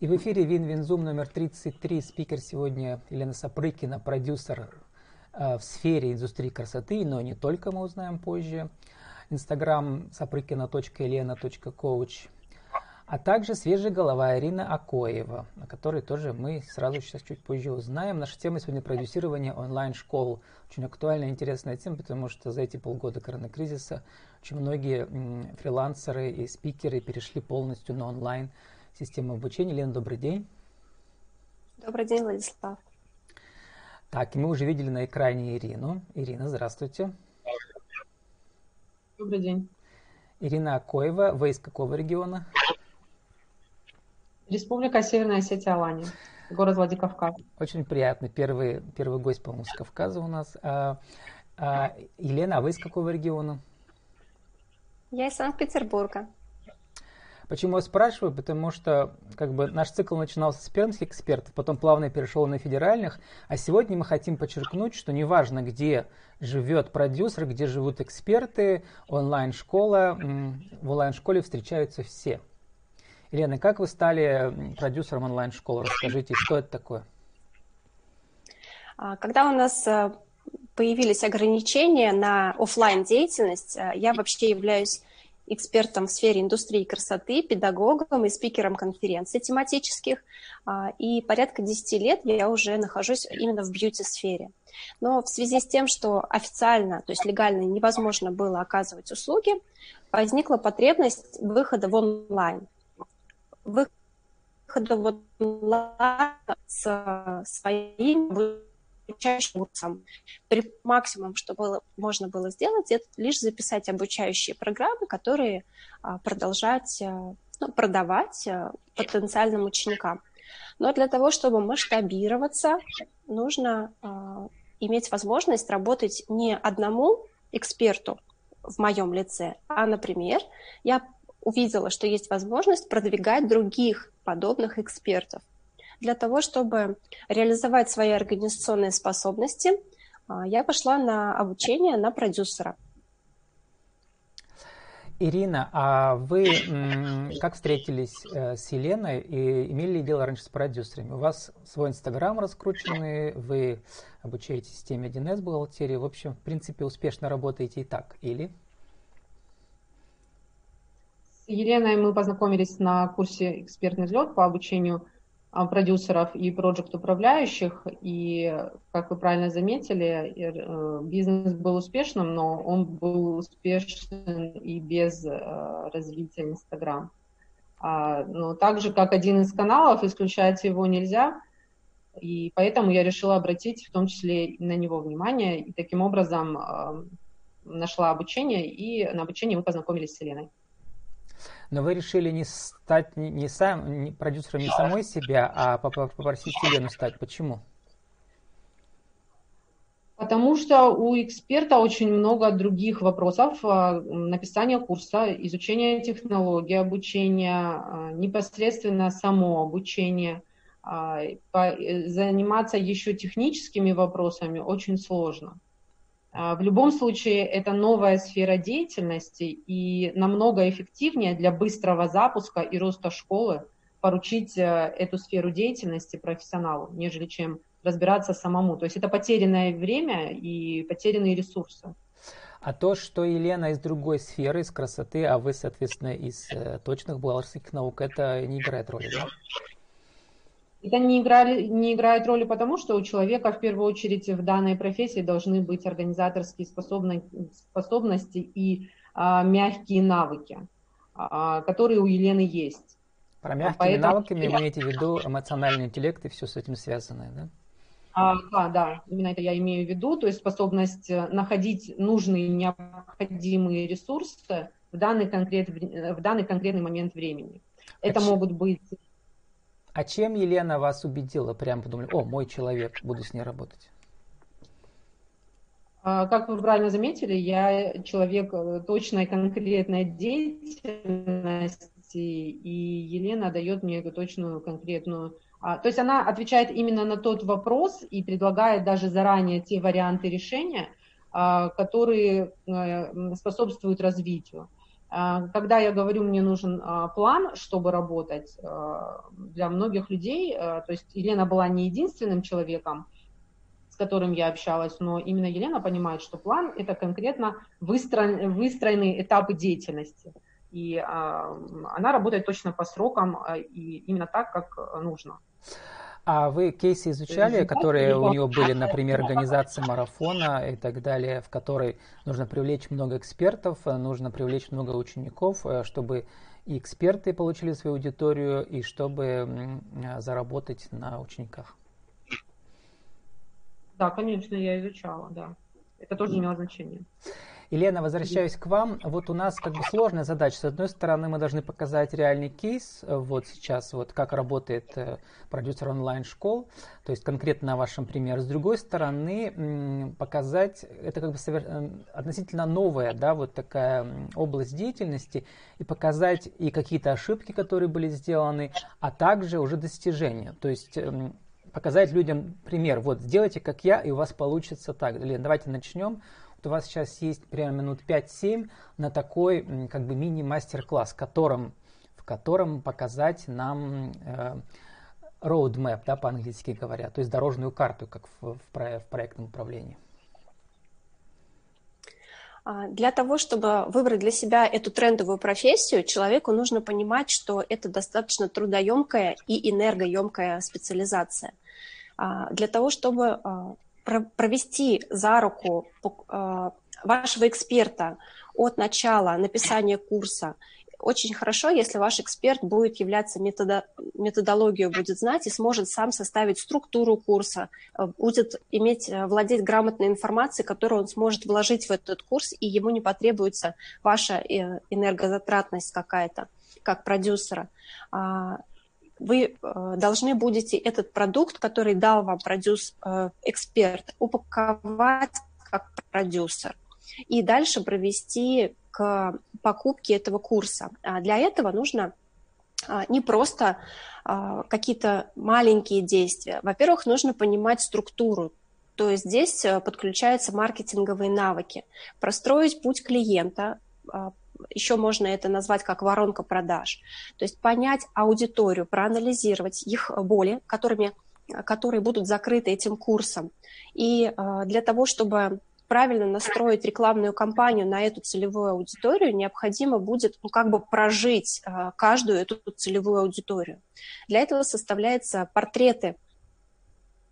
И в эфире Вин-Вин-Зум номер 33. Спикер сегодня Елена Сапрыкина, продюсер э, в сфере индустрии красоты, но не только, мы узнаем позже. Инстаграм сапрыкина.елена.коуч. А также свежая голова Ирина Акоева, о которой тоже мы сразу сейчас чуть позже узнаем. Наша тема сегодня продюсирование онлайн-школ. Очень актуальная и интересная тема, потому что за эти полгода коронакризиса очень многие фрилансеры и спикеры перешли полностью на онлайн систему обучения. Лена, добрый день. Добрый день, Владислав. Так, и мы уже видели на экране Ирину. Ирина, здравствуйте. Добрый день. Ирина Акоева, вы из какого региона? Республика Северная Осетия, Алания, город Владикавказ. Очень приятно. Первый, первый гость, по-моему, с Кавказа у нас. А, а, Елена, а вы из какого региона? Я из Санкт-Петербурга. Почему я спрашиваю? Потому что как бы, наш цикл начинался с пермских экспертов, потом плавно перешел на федеральных, а сегодня мы хотим подчеркнуть, что неважно, где живет продюсер, где живут эксперты, онлайн-школа, в онлайн-школе встречаются все. Елена, как вы стали продюсером онлайн-школы? Расскажите, что это такое? А, когда у нас э, появились ограничения на офлайн деятельность, э, я вообще являюсь экспертом в сфере индустрии красоты, педагогом и спикером конференций тематических. А, и порядка 10 лет я уже нахожусь именно в бьюти-сфере. Но в связи с тем, что официально, то есть легально невозможно было оказывать услуги, возникла потребность выхода в онлайн. Выхода в онлайн с своим обучающим курсом. При максимум, что было, можно было сделать, это лишь записать обучающие программы, которые а, продолжать а, ну, продавать а, потенциальным ученикам. Но для того, чтобы масштабироваться, нужно а, иметь возможность работать не одному эксперту в моем лице, а, например, я увидела, что есть возможность продвигать других подобных экспертов. Для того, чтобы реализовать свои организационные способности, а, я пошла на обучение на продюсера. Ирина, а вы как встретились э, с Еленой и имели ли дело раньше с продюсерами? У вас свой инстаграм раскрученный, вы обучаетесь системе 1С бухгалтерии, в общем, в принципе, успешно работаете и так, или? С Еленой мы познакомились на курсе «Экспертный взлет» по обучению продюсеров и проект управляющих. И, как вы правильно заметили, э, бизнес был успешным, но он был успешен и без э, развития Инстаграм. А, но так же, как один из каналов, исключать его нельзя. И поэтому я решила обратить в том числе на него внимание. И таким образом э, нашла обучение, и на обучении мы познакомились с Еленой. Но вы решили не стать не, не сам не продюсером не самой себя, а попросить Елену стать. Почему? Потому что у эксперта очень много других вопросов. А, написания курса, изучение технологий обучения, а, непосредственно само обучение. А, э, заниматься еще техническими вопросами очень сложно. А, в любом случае, это новая сфера деятельности, и намного эффективнее для быстрого запуска и роста школы поручить э, эту сферу деятельности профессионалу, нежели чем разбираться самому. То есть это потерянное время и потерянные ресурсы. А то, что Елена из другой сферы, из красоты, а вы, соответственно, из э, точных бухгалтерских наук, это не играет роли, да? Это не, играли, не играет роли потому, что у человека в первую очередь в данной профессии должны быть организаторские способности и а, мягкие навыки, а, которые у Елены есть. Про мягкими Поэтому... навыками вы имеете в виду эмоциональный интеллект и все с этим связанное, да? А, да, да, именно это я имею в виду, то есть способность э, находить нужные необходимые ресурсы в данный, конкрет, в данный конкретный момент времени. Это могут быть а чем Елена вас убедила? Прям подумали, о, мой человек, буду с ней работать. А, как вы правильно заметили, я человек э, точной конкретной деятельности, и Елена дает мне эту точную конкретную. А, то есть она отвечает именно на тот вопрос и предлагает даже заранее те варианты решения, а, которые э, способствуют развитию. А, когда я говорю, мне нужен а, план, чтобы работать, а, для многих людей, то есть Елена была не единственным человеком, с которым я общалась, но именно Елена понимает, что план – это конкретно выстроен, выстроенные этапы деятельности. И она работает точно по срокам и именно так, как нужно. А вы кейсы изучали, которые у него были, например, организация марафона и так далее, в которой нужно привлечь много экспертов, нужно привлечь много учеников, э, чтобы и эксперты получили свою аудиторию, и чтобы заработать на учениках? Да, конечно, я изучала, да. Это тоже имело значение. Елена, возвращаюсь к вам. Вот у нас как бы сложная задача. С одной стороны, мы должны показать реальный кейс, э, вот сейчас, вот как работает э, продюсер онлайн-школ, то есть конкретно на вашем примере. С другой стороны, показать, это как бы совер... Э, относительно новая, да, вот такая область деятельности, и показать и какие-то ошибки, которые были сделаны, а также уже достижения. То есть эм, показать людям пример. Вот, сделайте как я, и у вас получится так. Лен, давайте начнем вот у вас сейчас есть примерно минут 5-7 на такой как бы мини-мастер-класс, которым, в котором показать нам э, roadmap, да, по-английски говоря, то есть дорожную карту, как в, в, в проектном управлении. А, для того, чтобы выбрать для себя эту трендовую профессию, человеку нужно понимать, что это достаточно трудоемкая и энергоемкая специализация. А, для того, чтобы а, провести за руку вашего эксперта от начала написания курса. Очень хорошо, если ваш эксперт будет являться методо, методологию будет знать и сможет сам составить структуру курса, э, будет иметь, э, владеть грамотной информацией, которую он сможет вложить в этот курс, и ему не потребуется ваша энергозатратность какая-то, как продюсера. А, вы э, должны будете этот продукт, который дал вам продюс-эксперт, э, упаковать как продюсер и дальше провести к покупке этого курса. А для этого нужно а, не просто а, какие-то маленькие действия. Во-первых, нужно понимать структуру. То есть здесь э, подключаются маркетинговые навыки. Простроить путь клиента, еще можно это назвать как воронка продаж. То есть понять аудиторию, проанализировать их боли, которыми, которые будут закрыты этим курсом. И для того, чтобы правильно настроить рекламную кампанию на эту целевую аудиторию, необходимо будет ну, как бы прожить э, каждую эту целевую аудиторию. Для этого составляются портреты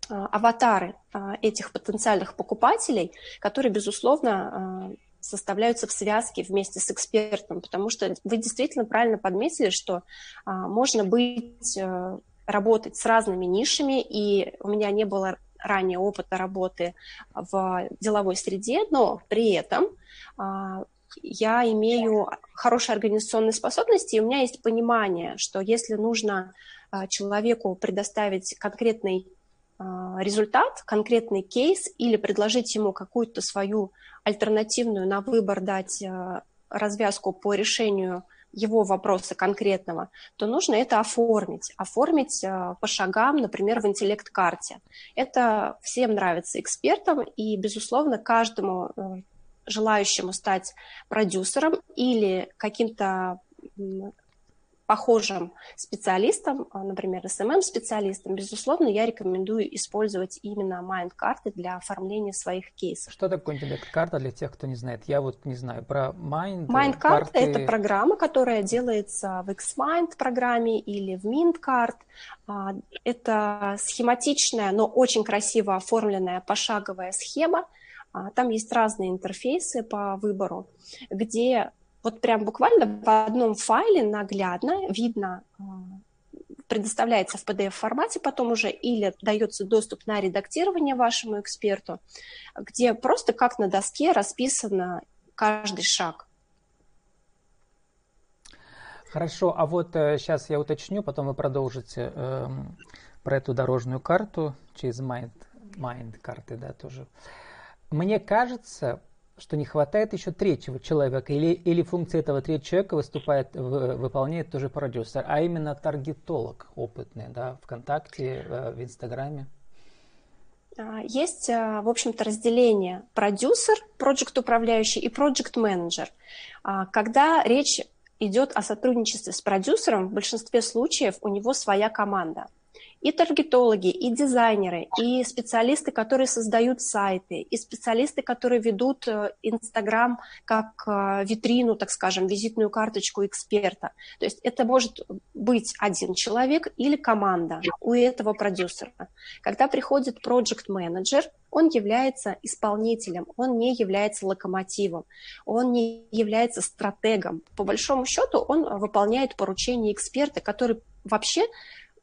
э, аватары этих потенциальных покупателей, которые, безусловно, составляются в связке вместе с экспертом, потому что вы действительно правильно подметили, что а, можно быть, а, работать с разными нишами, и у меня не было ранее опыта работы в деловой среде, но при этом а, я имею хорошие организационные способности, и у меня есть понимание, что если нужно а, человеку предоставить конкретный а, результат, конкретный кейс или предложить ему какую-то свою альтернативную на выбор дать развязку по решению его вопроса конкретного, то нужно это оформить. Оформить а, по шагам, например, в интеллект-карте. Это всем нравится экспертам, и, безусловно, каждому желающему стать продюсером или каким-то похожим специалистам, а, например, SMM-специалистам, безусловно, я рекомендую использовать именно Mind-карты для оформления своих кейсов. Что такое интеллект-карта для тех, кто не знает? Я вот не знаю про Mind. Mind-карта карты... – это программа, которая делается в Xmind программе или в MintCard. А, это схематичная, но очень красиво оформленная пошаговая схема, а, там есть разные интерфейсы по выбору, где вот прям буквально в одном файле наглядно видно, а, предоставляется в PDF-формате потом уже или дается доступ на редактирование вашему эксперту, где просто как на доске расписано каждый шаг. Хорошо, а вот э, сейчас я уточню, потом вы продолжите э, про эту дорожную карту через Mind, Mind карты, да, тоже. Мне кажется, что не хватает еще третьего человека, или, или функция этого третьего человека выступает, в, выполняет тоже продюсер, а именно таргетолог опытный, да, ВКонтакте, э, в Инстаграме. А, есть, а, в общем-то, разделение продюсер, проект управляющий и проект менеджер. Когда речь идет о сотрудничестве с продюсером, в большинстве случаев у него своя команда и таргетологи, и дизайнеры, и специалисты, которые создают сайты, и специалисты, которые ведут э, Инстаграм как э, витрину, так скажем, визитную карточку эксперта. То есть это может быть один человек или команда у этого продюсера. Когда приходит проект менеджер он является исполнителем, он не является локомотивом, он не является стратегом. По большому счету он выполняет поручения эксперта, который вообще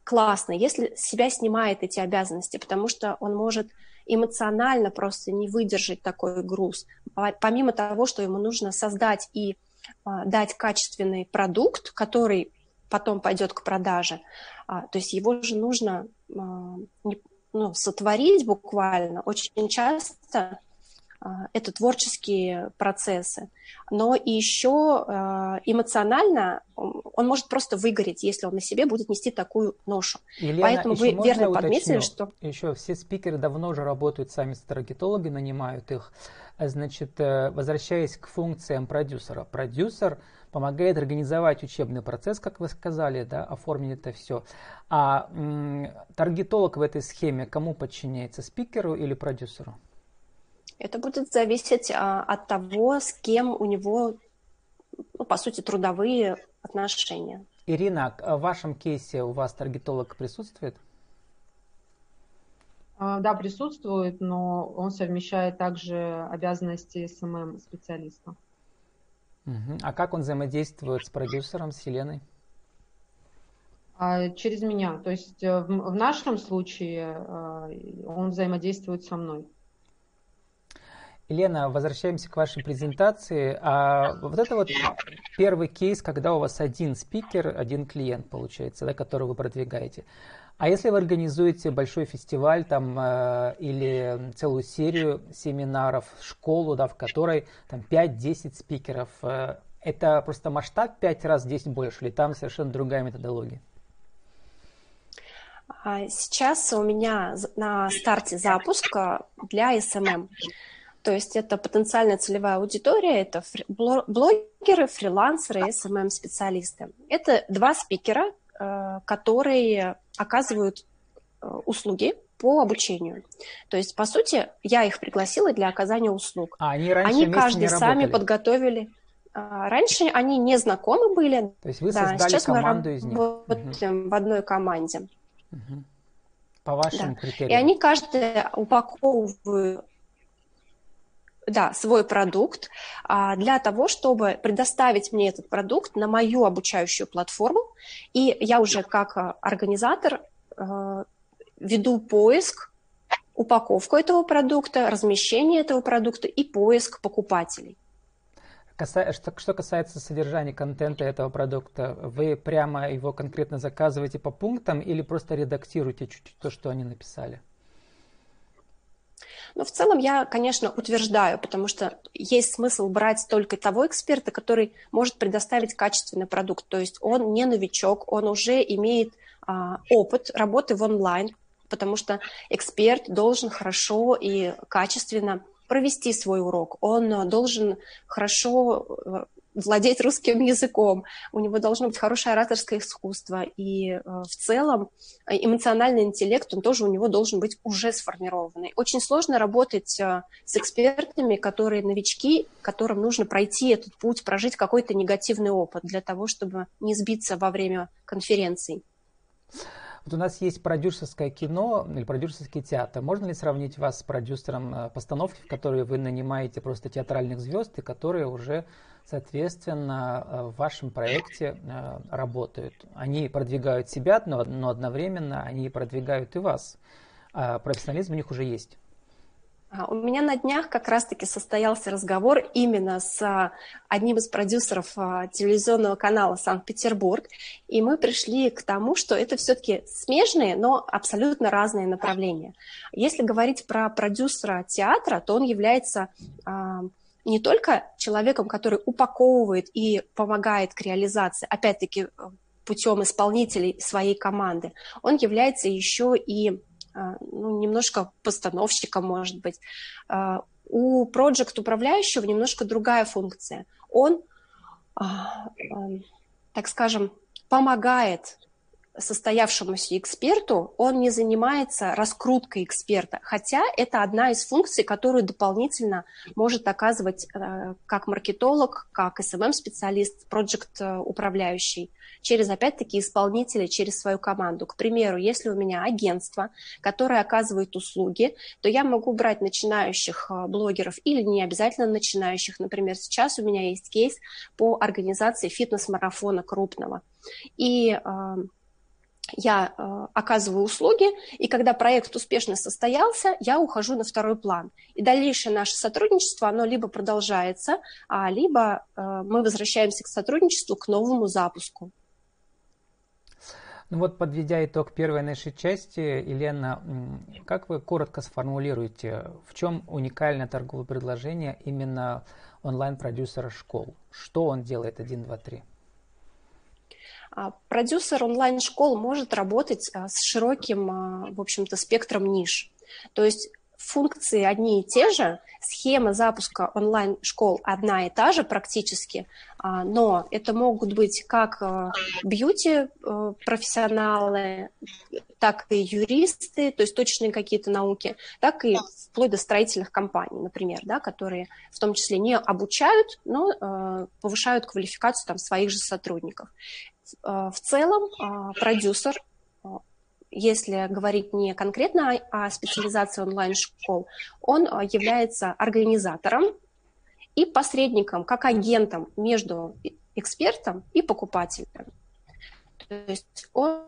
классно, если себя снимает эти обязанности, потому что он может эмоционально просто не выдержать такой груз. Помимо того, что ему нужно создать и а, дать качественный продукт, который потом пойдет к продаже, а, то есть его же нужно а, ну, сотворить буквально. Очень часто это творческие процессы. Но и еще а, эмоционально он может просто выгореть, если он на себе будет нести такую ношу. Елена, Поэтому вы верно подметили, что... Еще все спикеры давно уже работают сами с таргетологи, нанимают их. Значит, э, возвращаясь к функциям продюсера. Продюсер помогает организовать учебный процесс, как вы сказали, да, оформить это все. А м- таргетолог в этой схеме кому подчиняется, спикеру или продюсеру? Это будет зависеть а, от того, с кем у него, ну, по сути, трудовые отношения. Ирина, а в вашем кейсе у вас таргетолог присутствует? А, да, присутствует, но он совмещает также обязанности SMM-специалиста. Угу. А как он взаимодействует с продюсером, с Еленой? Через меня. То есть э, в нашем случае э, он взаимодействует со мной. Елена, возвращаемся к вашей презентации. А вот это вот первый кейс, когда у вас один спикер, один клиент, получается, да, которого вы продвигаете. А если вы организуете большой фестиваль там, э, или целую серию семинаров, школу, да, в которой там 5-10 спикеров, э, это просто масштаб 5 раз 10 больше, или там совершенно другая методология? А сейчас у меня на старте запуска для SMM. То есть это потенциальная целевая аудитория, это блогеры, фрилансеры, SMM-специалисты. Это два спикера, э, которые оказывают э, услуги по обучению. То есть, по сути, я их пригласила для оказания услуг. А они раньше Они каждый сами подготовили. А, раньше они не знакомы были. То есть вы да, создали сейчас команду мы из них. угу. в одной команде. Угу. По вашим да. критериям. И они каждый упаковывают да, свой продукт а, для того, чтобы предоставить мне этот продукт на мою обучающую платформу. И я уже как а, организатор а, веду поиск, упаковку этого продукта, размещение этого продукта и поиск покупателей. Что касается содержания контента этого продукта, вы прямо его конкретно заказываете по пунктам или просто редактируете чуть-чуть то, что они написали? Но в целом я, конечно, утверждаю, потому что есть смысл брать только того эксперта, который может предоставить качественный продукт. То есть он не новичок, он уже имеет а, опыт работы в онлайн, потому что эксперт должен хорошо и качественно провести свой урок. Он должен хорошо э, владеть русским языком, у него должно быть хорошее ораторское искусство, и э, в целом э, эмоциональный интеллект, он тоже у него должен быть уже сформированный. Очень сложно работать э, с экспертами, которые новички, которым нужно пройти этот путь, прожить какой-то негативный опыт для того, чтобы не сбиться во время конференций. Вот у нас есть продюсерское кино или продюсерский театр. Можно ли сравнить вас с продюсером постановки, в которой вы нанимаете просто театральных звезд, и которые уже соответственно, э, в вашем проекте э, работают. Они продвигают себя, но, но одновременно они продвигают и вас. А профессионализм у них уже есть. А, у меня на днях как раз-таки состоялся разговор именно с а, одним из продюсеров телевизионного канала «Санкт-Петербург», и мы пришли к тому, что это все-таки смежные, но абсолютно разные направления. Если говорить про продюсера театра, то он является не только человеком, который упаковывает и помогает к реализации, опять-таки путем исполнителей своей команды, он является еще и ну, немножко постановщиком, может быть. У проект управляющего немножко другая функция. Он, так скажем, помогает состоявшемуся эксперту, он не занимается раскруткой эксперта, хотя это одна из функций, которую дополнительно может оказывать э, как маркетолог, как SMM-специалист, проект-управляющий, через, опять-таки, исполнителя, через свою команду. К примеру, если у меня агентство, которое оказывает услуги, то я могу брать начинающих э, блогеров или не обязательно начинающих. Например, сейчас у меня есть кейс по организации фитнес-марафона крупного. И э, я э, оказываю услуги, и когда проект успешно состоялся, я ухожу на второй план. И дальнейшее наше сотрудничество, оно либо продолжается, а либо э, мы возвращаемся к сотрудничеству, к новому запуску. Ну вот, подведя итог первой нашей части, Елена, как вы коротко сформулируете, в чем уникальное торговое предложение именно онлайн-продюсера школ? Что он делает 1, 2, 3? А, продюсер онлайн-школ может работать а, с широким, а, в общем-то, спектром ниш. То есть функции одни и те же, схема запуска онлайн-школ одна и та же практически, но это могут быть как бьюти-профессионалы, так и юристы, то есть точные какие-то науки, так и вплоть до строительных компаний, например, да, которые в том числе не обучают, но повышают квалификацию там, своих же сотрудников. Э, в целом э, продюсер, э, если говорить не конкретно о специализации онлайн-школ, он является организатором и посредником, как агентом между экспертом и покупателем. То есть он,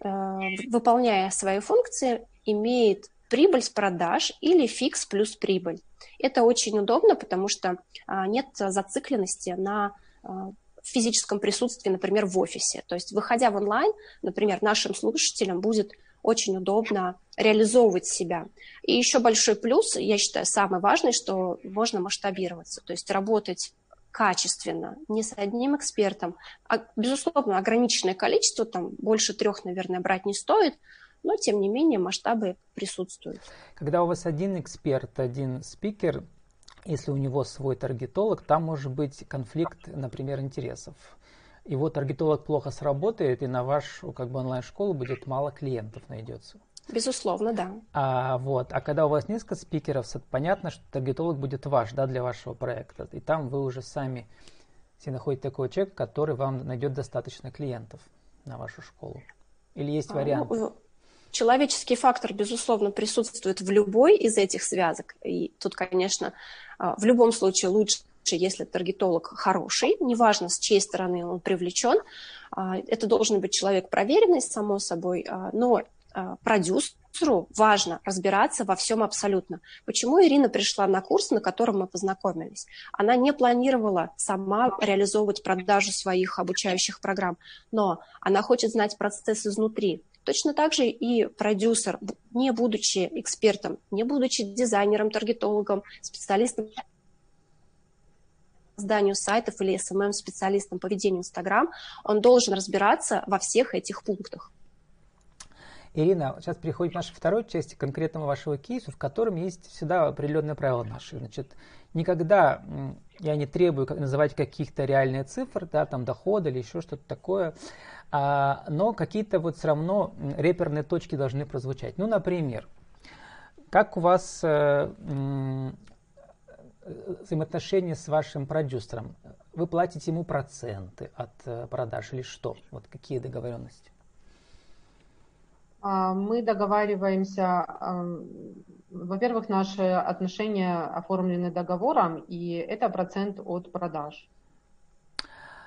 выполняя свои функции, имеет прибыль с продаж или фикс плюс прибыль. Это очень удобно, потому что нет зацикленности на физическом присутствии, например, в офисе. То есть, выходя в онлайн, например, нашим слушателям будет очень удобно реализовывать себя. И еще большой плюс, я считаю, самый важный, что можно масштабироваться, то есть работать качественно, не с одним экспертом. А, безусловно, ограниченное количество, там больше трех, наверное, брать не стоит, но тем не менее масштабы присутствуют. Когда у вас один эксперт, один спикер, если у него свой таргетолог, там может быть конфликт, например, интересов. Его таргетолог плохо сработает, и на вашу как бы онлайн-школу будет мало клиентов найдется. Безусловно, да. А, вот, а когда у вас несколько спикеров, понятно, что таргетолог будет ваш, да, для вашего проекта. И там вы уже сами себе находите такой человек, который вам найдет достаточно клиентов на вашу школу. Или есть а, вариант? Ну, человеческий фактор, безусловно, присутствует в любой из этих связок. И тут, конечно, а, в любом случае лучше если таргетолог хороший, неважно, с чьей стороны он привлечен, а, это должен быть человек проверенный, само собой, а, но продюсеру важно разбираться во всем абсолютно. Почему Ирина пришла на курс, на котором мы познакомились? Она не планировала сама реализовывать продажу своих обучающих программ, но она хочет знать процесс изнутри. Точно так же и продюсер, не будучи экспертом, не будучи дизайнером, таргетологом, специалистом созданию сайтов или SMM-специалистом по ведению Инстаграм, он должен разбираться во всех этих пунктах. Ирина, сейчас переходим к нашей второй части конкретного вашего кейса, в котором есть всегда определенные правила наши. Значит, никогда я не требую называть каких-то реальные цифры, да, там дохода или еще что-то такое, а, но какие-то вот все равно реперные точки должны прозвучать. Ну, например, как у вас э, взаимоотношения с вашим продюсером? Вы платите ему проценты от э, продаж или что? Вот какие договоренности? А, мы договариваемся, во-первых, наши отношения оформлены договором, и это процент от продаж.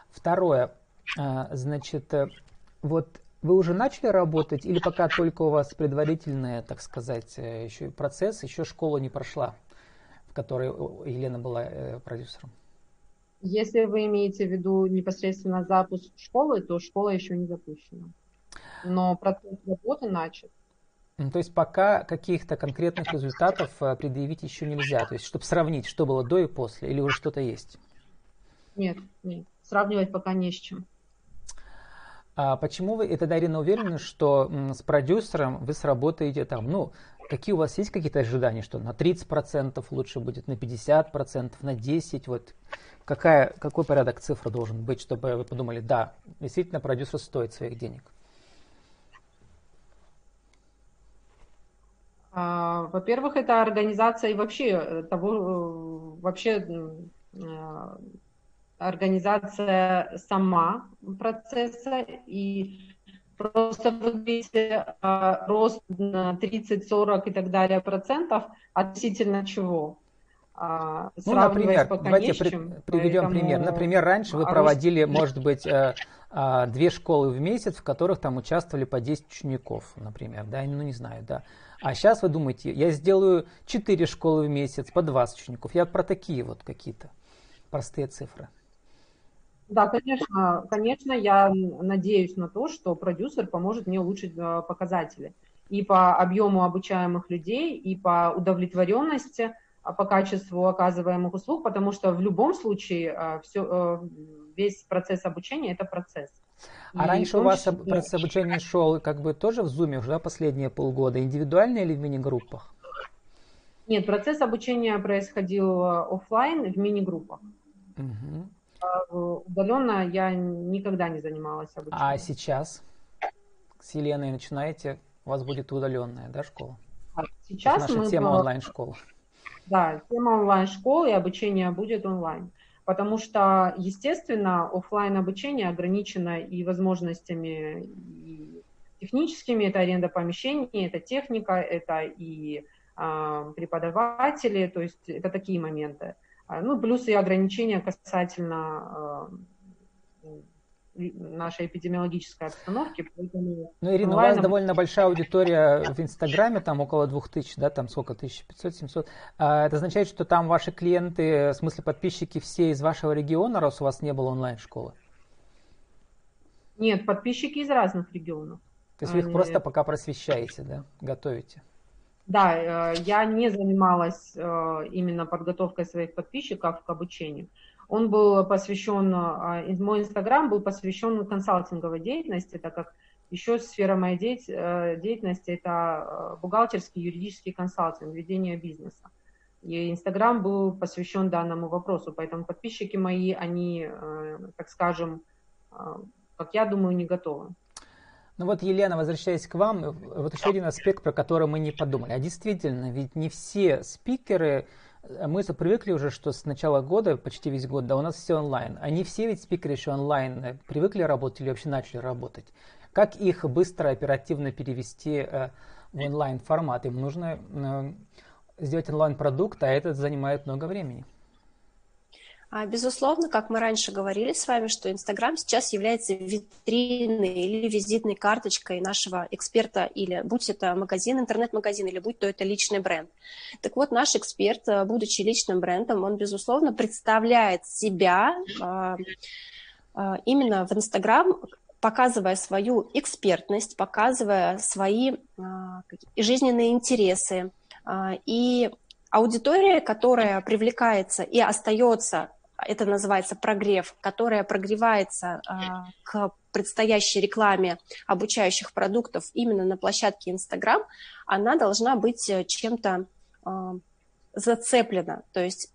Второе, а, значит, э, вот вы уже начали работать или пока только у вас предварительный, так сказать, э, еще процесс, еще школа не прошла, в которой Елена была э, продюсером? Если вы имеете в виду непосредственно запуск школы, то школа еще не запущена но процесс работы начат. То есть пока каких-то конкретных результатов э, предъявить еще нельзя, то есть чтобы сравнить, что было до и после, или уже что-то есть? Нет, нет, сравнивать пока не с чем. А почему вы, и тогда Ирина уверены, что с продюсером вы сработаете там, ну, какие у вас есть какие-то ожидания, что на 30% лучше будет, на 50%, на 10%, вот какая, какой порядок цифр должен быть, чтобы вы подумали, да, действительно продюсер стоит своих денег? Во-первых, это организация и вообще э, того, э, вообще э, организация сама процесса и просто вы видите рост на 30, 40 и так далее процентов относительно чего? А, ну, например, давайте при, приведем поэтому... пример. Например, раньше вы а проводили, рост... может быть, две школы в месяц, в которых там участвовали по 10 учеников, например, да, ну не знаю, да. А сейчас вы думаете, я сделаю 4 школы в месяц по 20 учеников. Я про такие вот какие-то простые цифры. Да, конечно, конечно, я надеюсь на то, что продюсер поможет мне улучшить э, показатели и по объему обучаемых людей, и по удовлетворенности, а по качеству оказываемых услуг, потому что в любом случае э, все, э, весь процесс обучения – это процесс. А и раньше у вас процесс обучения шел как бы тоже в Zoom уже да, последние полгода, индивидуально или в мини-группах? Нет, процесс обучения происходил э, офлайн в мини-группах. Угу. А удаленно я никогда не занималась обучением. А сейчас с Еленой начинаете, у вас будет удаленная, да, школа? А сейчас наша мы тема онлайн-школы. Да, тема онлайн-школы и обучение будет онлайн потому что, естественно, офлайн обучение ограничено и возможностями и техническими, это аренда помещений, это техника, это и э, преподаватели, то есть это такие моменты. А, ну, плюс и ограничения касательно э, нашей эпидемиологической обстановки. Поэтому ну, Ирина, онлайн... у вас довольно большая аудитория в Инстаграме, там около 2000, да, там сколько, 1500-700. А это означает, что там ваши клиенты, в смысле подписчики все из вашего региона, раз у вас не было онлайн-школы? Нет, подписчики из разных регионов. То есть вы их просто пока просвещаете, да, готовите? Да, э, я не занималась э, именно подготовкой своих подписчиков к обучению. Он был посвящен, а, мой инстаграм был посвящен консалтинговой деятельности, так как еще сфера моей э, деятельности это э, бухгалтерский, юридический консалтинг, ведение бизнеса. И Инстаграм был посвящен данному вопросу, поэтому подписчики мои, они, э, так скажем, как я думаю, не готовы. Ну вот, Елена, возвращаясь к вам, вот еще один аспект, про который мы не подумали. А действительно, ведь не все спикеры мы привыкли уже, что с начала года, почти весь год, да, у нас все онлайн. Они все ведь спикеры еще онлайн э, привыкли работать или вообще начали работать. Как их быстро, оперативно перевести э, в онлайн формат? Им нужно э, сделать онлайн-продукт, а это занимает много времени. А, безусловно, как мы раньше говорили с вами, что Инстаграм сейчас является витриной или визитной карточкой нашего эксперта, или будь это магазин, интернет-магазин, или будь то это личный бренд. Так вот, наш эксперт, э, будучи личным брендом, он, безусловно, представляет себя а, а, именно в Инстаграм, показывая свою экспертность, показывая свои жизненные интересы. И аудитория, которая привлекается и остается это называется прогрев, которая прогревается а, к предстоящей рекламе обучающих продуктов именно на площадке Instagram, она должна быть э, чем-то а, зацеплена. То есть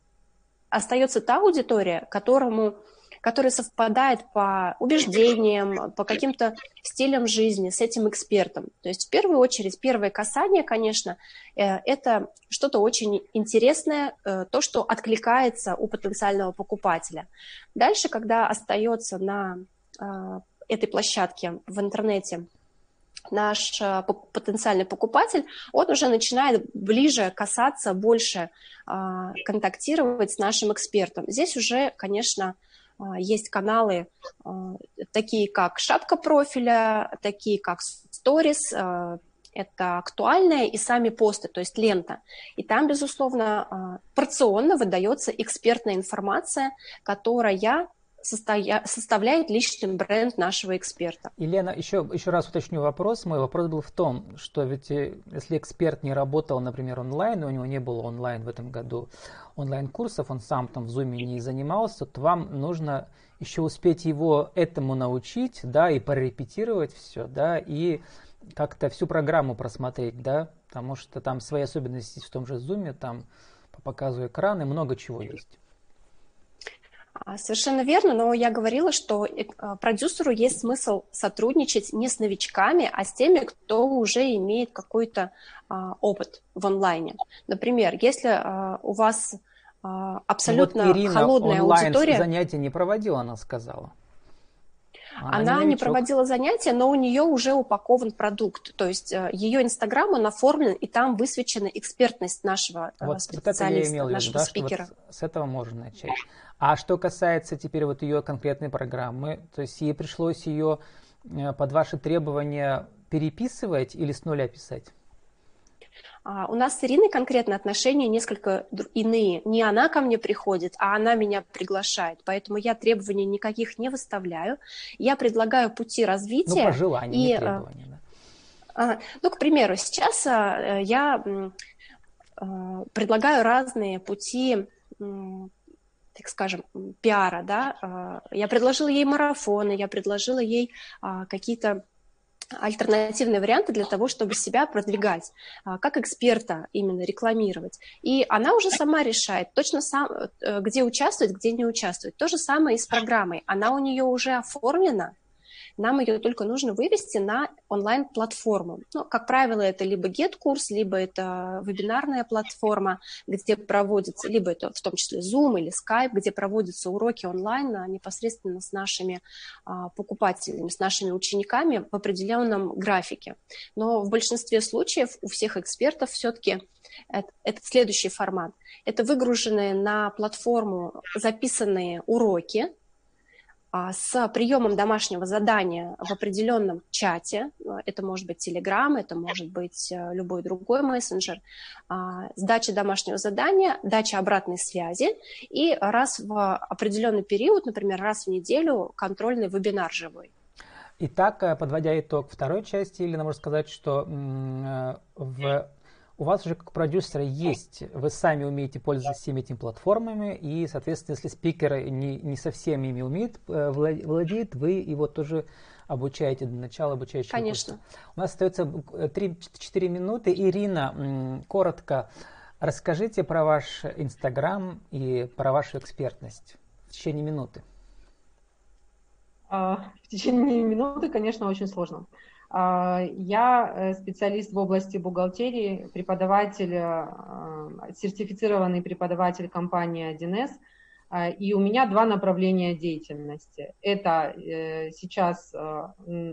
остается та аудитория, которому который совпадает по убеждениям, по каким-то стилям жизни с этим экспертом. То есть в первую очередь первое касание, конечно, э, это что-то очень интересное, э, то, что откликается у потенциального покупателя. Дальше, когда остается на э, этой площадке в интернете наш потенциальный покупатель, он уже начинает ближе касаться, больше контактировать с нашим экспертом. Здесь уже, конечно, есть каналы, а, такие как шапка профиля, такие как сторис, а, это актуальное и сами посты, то есть лента. И там, безусловно, порционно выдается экспертная информация, которая состоя... составляет личный бренд нашего эксперта. Елена, еще, еще раз уточню вопрос. Мой вопрос был в том, что ведь э, если эксперт не работал, например, онлайн, у него не было онлайн в этом году онлайн-курсов, он сам там в Zoom не занимался, то вам нужно еще успеть его этому научить, да, и порепетировать все, да, и как-то всю программу просмотреть, да, потому что там свои особенности в том же Zoom, там по показу экрана много чего есть. А, совершенно верно, но я говорила, что э, продюсеру есть смысл сотрудничать не с новичками, а с теми, кто уже имеет какой-то а, опыт в онлайне. Например, если а, у вас абсолютно вот Ирина холодная онлайн аудитория... занятия не проводила, она сказала. Она, она не, не проводила занятия, но у нее уже упакован продукт. То есть э, ее Инстаграм, он оформлен, и там высвечена экспертность нашего э, вот, специалиста, вот нашего да, спикера. вот с этого можно начать. А что касается теперь вот ее конкретной программы, то есть ей пришлось ее э, под ваши требования переписывать или с нуля писать? А, у нас с Ириной конкретно отношения несколько иные. Не она ко мне приходит, а она меня приглашает. Поэтому я требований никаких не выставляю. Я предлагаю пути развития. Ну, по желанию, и, не а, требования, да. А, ну, к примеру, сейчас я предлагаю разные пути так скажем, пиара, да, я предложила ей марафоны, я предложила ей какие-то альтернативные варианты для того, чтобы себя продвигать, а, как эксперта именно рекламировать. И она уже сама решает, точно сам, э, где участвовать, где не участвовать. То же самое и с программой. Она у нее уже оформлена, нам ее только нужно вывести на онлайн-платформу. Ну, как правило, это либо GET-курс, либо это вебинарная платформа, где проводится, либо это в том числе Zoom или Skype, где проводятся уроки онлайн а, непосредственно с нашими а, покупателями, с нашими учениками в определенном графике. Но в большинстве случаев у всех экспертов все-таки это, это следующий формат. Это выгруженные на платформу записанные уроки, с приемом домашнего задания в определенном чате, это может быть Telegram, это может быть э, любой другой мессенджер, а, сдача домашнего задания, дача обратной связи и раз в определенный период, например, раз в неделю контрольный вебинар живой. Итак, э, подводя итог второй части, Елена, можно сказать, что э, в у вас уже как продюсера есть, вы сами умеете пользоваться всеми этими платформами, и, соответственно, если спикер не, не совсем ими умеет, э, владеет, вы его тоже обучаете до начала обучающего Конечно. курса. У нас остается 3-4 минуты. Ирина, коротко расскажите про ваш Инстаграм и про вашу экспертность в течение минуты. А, в течение минуты, конечно, очень сложно. А, я э, специалист в области бухгалтерии, преподаватель, э, сертифицированный преподаватель компании 1С, а, и у меня два направления деятельности. Это э, сейчас,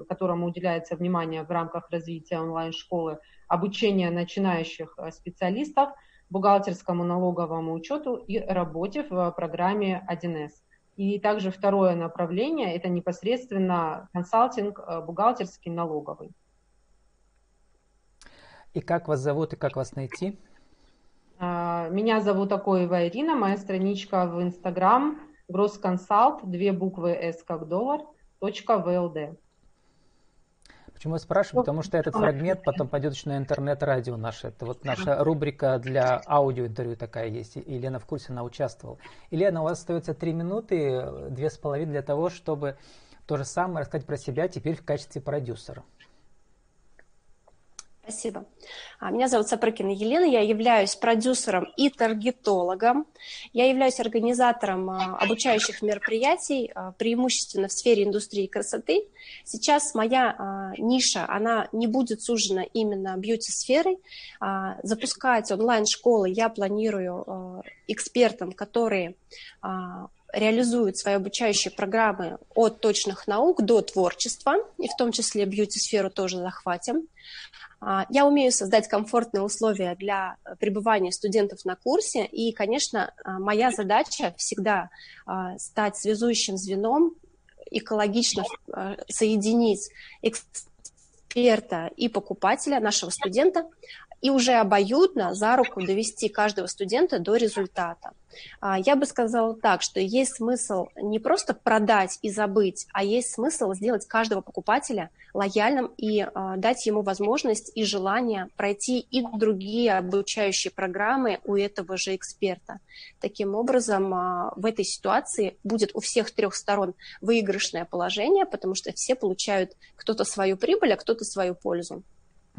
которому уделяется внимание в рамках развития онлайн-школы, обучение начинающих специалистов бухгалтерскому налоговому учету и работе в программе 1С. И также второе направление – это непосредственно консалтинг э, бухгалтерский, налоговый. И как вас зовут и как вас найти? А, меня зовут Акоева Ирина, моя страничка в Инстаграм Гросконсалт, две буквы S как доллар, точка ВЛД. Почему я спрашиваю? Потому что этот фрагмент потом пойдет еще на интернет-радио наше. Это вот наша рубрика для аудиоинтервью такая есть. И Елена в курсе, она участвовала. Елена, у вас остается три минуты, две с половиной для того, чтобы то же самое рассказать про себя теперь в качестве продюсера. Спасибо. А, меня зовут Сапрыкина Елена, я являюсь продюсером и таргетологом. Я являюсь организатором а, обучающих мероприятий, а, преимущественно в сфере индустрии красоты. Сейчас моя ниша, она не будет сужена именно бьюти-сферой. Запускать онлайн-школы я планирую экспертам, которые реализуют свои обучающие программы от точных наук до творчества, и в том числе бьюти-сферу тоже захватим. А, я умею создать комфортные условия для пребывания студентов на курсе, и, конечно, а, моя задача всегда а, стать связующим звеном, экологично соединить эксперта и покупателя, нашего студента, и уже обоюдно за руку довести каждого студента до результата. А, я бы сказала так, что есть смысл не просто продать и забыть, а есть смысл сделать каждого покупателя лояльным и а, дать ему возможность и желание пройти и другие обучающие программы у этого же эксперта. Таким образом, а, в этой ситуации будет у всех трех сторон выигрышное положение, потому что все получают кто-то свою прибыль, а кто-то свою пользу.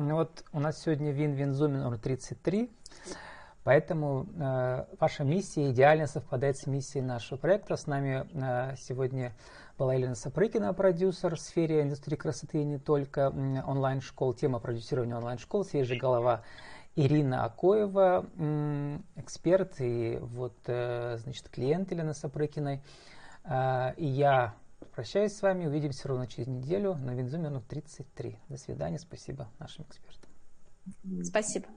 Ну вот у нас сегодня Вин-Вин Zoom номер 33. Поэтому э, ваша миссия идеально совпадает с миссией нашего проекта. С нами э, сегодня была Елена Сапрыкина, продюсер в сфере индустрии красоты и не только онлайн-школ, тема продюсирования онлайн-школ, свежая голова Ирина Акоева, эксперт и вот, э, значит, клиент Елены Сапрыкиной. Э, и я прощаюсь с вами, увидимся ровно через неделю на Винзуме 33. До свидания, спасибо нашим экспертам. Спасибо.